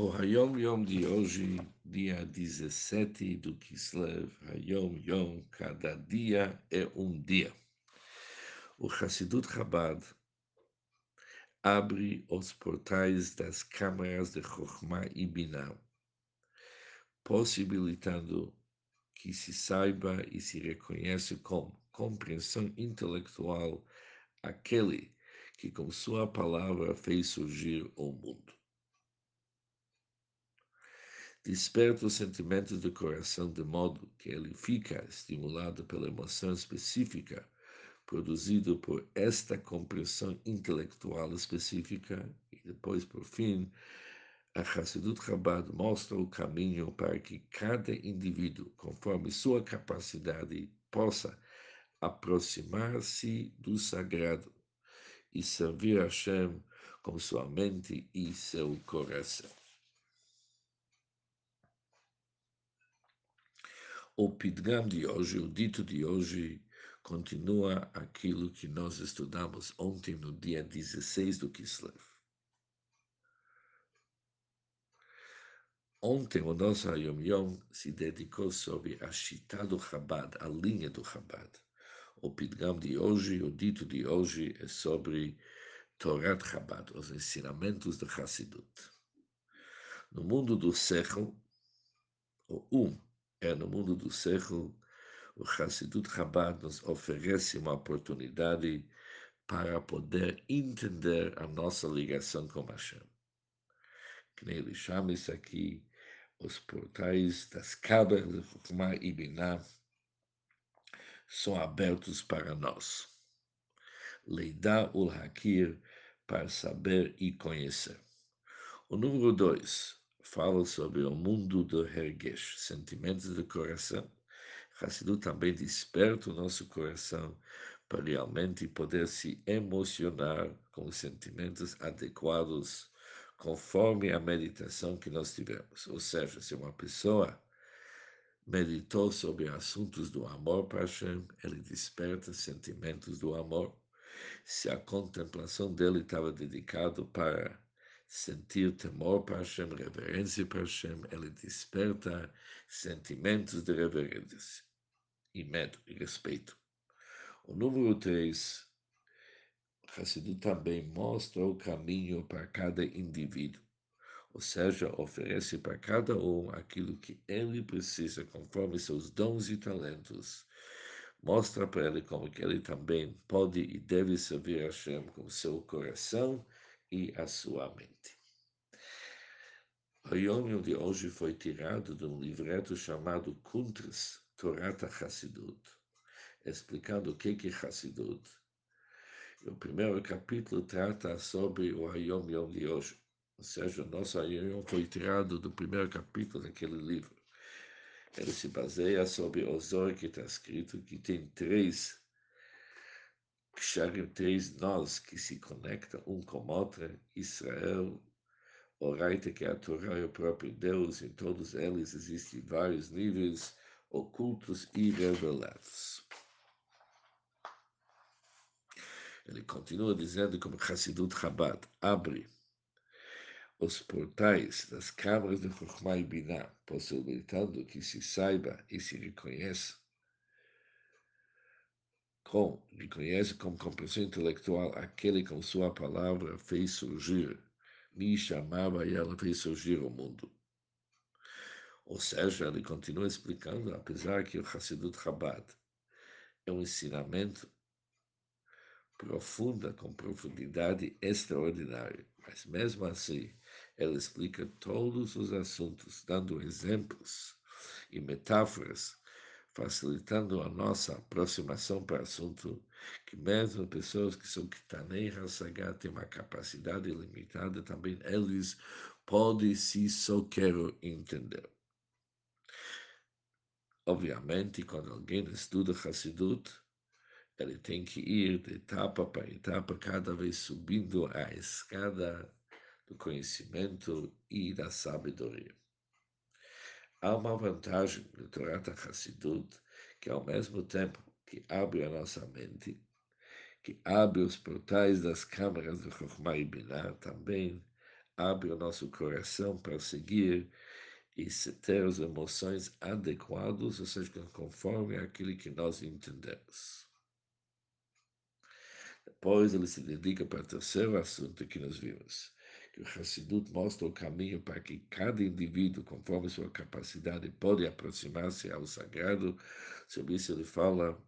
O Hayom Yom de hoje, dia 17 do Kislev, Hayom Yom, cada dia é um dia. O Hassidut Chabad abre os portais das câmaras de Chokhmah e Binah, possibilitando que se saiba e se reconheça com compreensão intelectual aquele que com sua palavra fez surgir o mundo desperta os sentimentos do coração de modo que ele fica estimulado pela emoção específica produzido por esta compreensão intelectual específica e depois, por fim, a Hassidut Chabad mostra o caminho para que cada indivíduo, conforme sua capacidade, possa aproximar-se do sagrado e servir a Hashem com sua mente e seu coração. O Pidgam de hoje, o dito de hoje, continua aquilo que nós estudamos ontem, no dia 16 do Kislev. Ontem o nosso Yom Yom se dedicou sobre a Shita do Chabad, a linha do Chabad. O Pidgam de hoje, o dito de hoje, é sobre Torat Chabad, os ensinamentos de Hassidut. No mundo do Sechel, o Um, é no mundo do século, o Hassidut Chabad nos oferece uma oportunidade para poder entender a nossa ligação com Hashem. Que nem ele chama isso aqui, os portais das cabras de Chokmah e Binah são abertos para nós. Leidá ul Hakir, para saber e conhecer. O número dois, fala sobre o mundo do Hergesh, sentimentos do coração. Hassidut também desperta o nosso coração para realmente poder se emocionar com os sentimentos adequados conforme a meditação que nós tivemos. Ou seja, se uma pessoa meditou sobre assuntos do amor para Hashem, ele desperta sentimentos do amor. Se a contemplação dele estava dedicado para sentir temor para Hashem, reverência para Hashem, ele desperta sentimentos de reverência e medo e respeito. O número 3, Hassidut também mostra o caminho para cada indivíduo, ou seja, oferece para cada um aquilo que ele precisa conforme seus dons e talentos. Mostra para ele como que ele também pode e deve servir a Hashem com seu coração e a sua mente. O Yom de hoje foi tirado de um livreto chamado Kuntres Torat Hassidut, explicando o que é Hassidut. O primeiro capítulo trata sobre o Hayom Yom de hoje, ou seja, o nosso Yom foi tirado do primeiro capítulo daquele livro. Ele se baseia sobre o Zohar que está escrito, que tem três Ksharim, três nós que se conectam um com o outro, Israel, Oraita, que é a Torá e o próprio Deus, em todos eles existem vários níveis ocultos e revelados. Ele continua dizendo como Hassidut Chabad abre os portais das câmaras de Chokhmah e Binah, possibilitando que se saiba e se reconheça com, reconhece como compreensão intelectual aquele com sua palavra fez surgir, me chamava e ela fez surgir o mundo. Ou seja, ele continua explicando, apesar que o Hassidut Chabad é um ensinamento profunda, com profundidade extraordinária, mas mesmo assim, ele explica todos os assuntos, dando exemplos e metáforas facilitando a nossa aproximação para assunto, que mesmo pessoas que são Kitanei Hasagat têm uma capacidade limitada, também eles podem se só quero entender. Obviamente, quando alguém estuda Hassidut, ele tem que ir de etapa para etapa, cada vez subindo a escada do conhecimento e da sabedoria. Há uma vantagem no Torah Hassidut, que ao mesmo tempo que abre a nossa mente, que abre os portais das câmaras de Chokhmah e Binah, também abre o nosso coração para seguir e ter as emoções adequadas, ou seja, conforme aquilo que nós entendemos. Depois ele se dedica para o terceiro assunto que nós vimos, que o Hassidut mostra o caminho para que cada indivíduo, conforme sua capacidade, pode aproximar-se ao sagrado. Sobre isso ele fala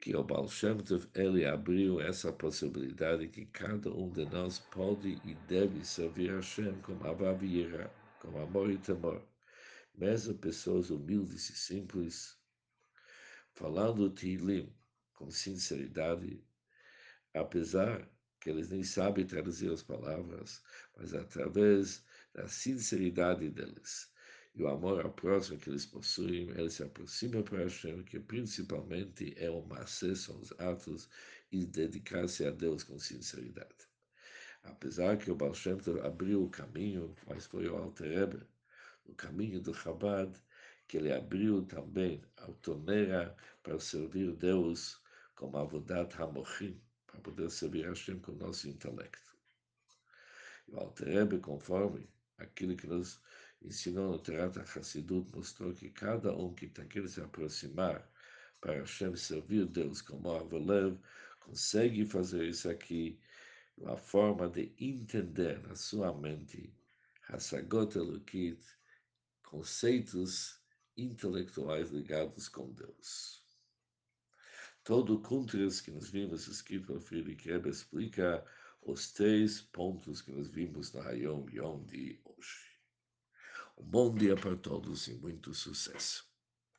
que o Baal Shem Tov, ele abriu essa possibilidade que cada um de nós pode e deve servir a Hashem com Avav com amor e temor. Mesmo pessoas humildes e simples, falando Tilim com sinceridade, apesar que eles nem sabem traduzir as palavras, mas através da sinceridade deles e o amor ao próximo que eles possuem, eles se aproximam para Hashem, que principalmente é o macer, são os atos, e dedicar-se a Deus com sinceridade. Apesar que o Baal Shem abriu o caminho, mas foi o Alter o caminho do Chabad, que ele abriu também a torneira para servir Deus como Avodat Hamochim, para poder servir Hashem com o nosso intelecto. E o Alter Rebbe, conforme aquilo que nos ensinou no Terat Hassidut, mostrou que cada um que está querendo se aproximar para Hashem servir Deus como Avalev, consegue fazer isso aqui, uma forma de entender na sua mente Hasagot Elokit, conceitos intelectuais ligados com Deus. Todo o Kuntres que nós vimos escrito pelo Friedrich Rebbe explica os três pontos que nós vimos no Hayom Yom de hoje. Um bom dia para todos e muito sucesso.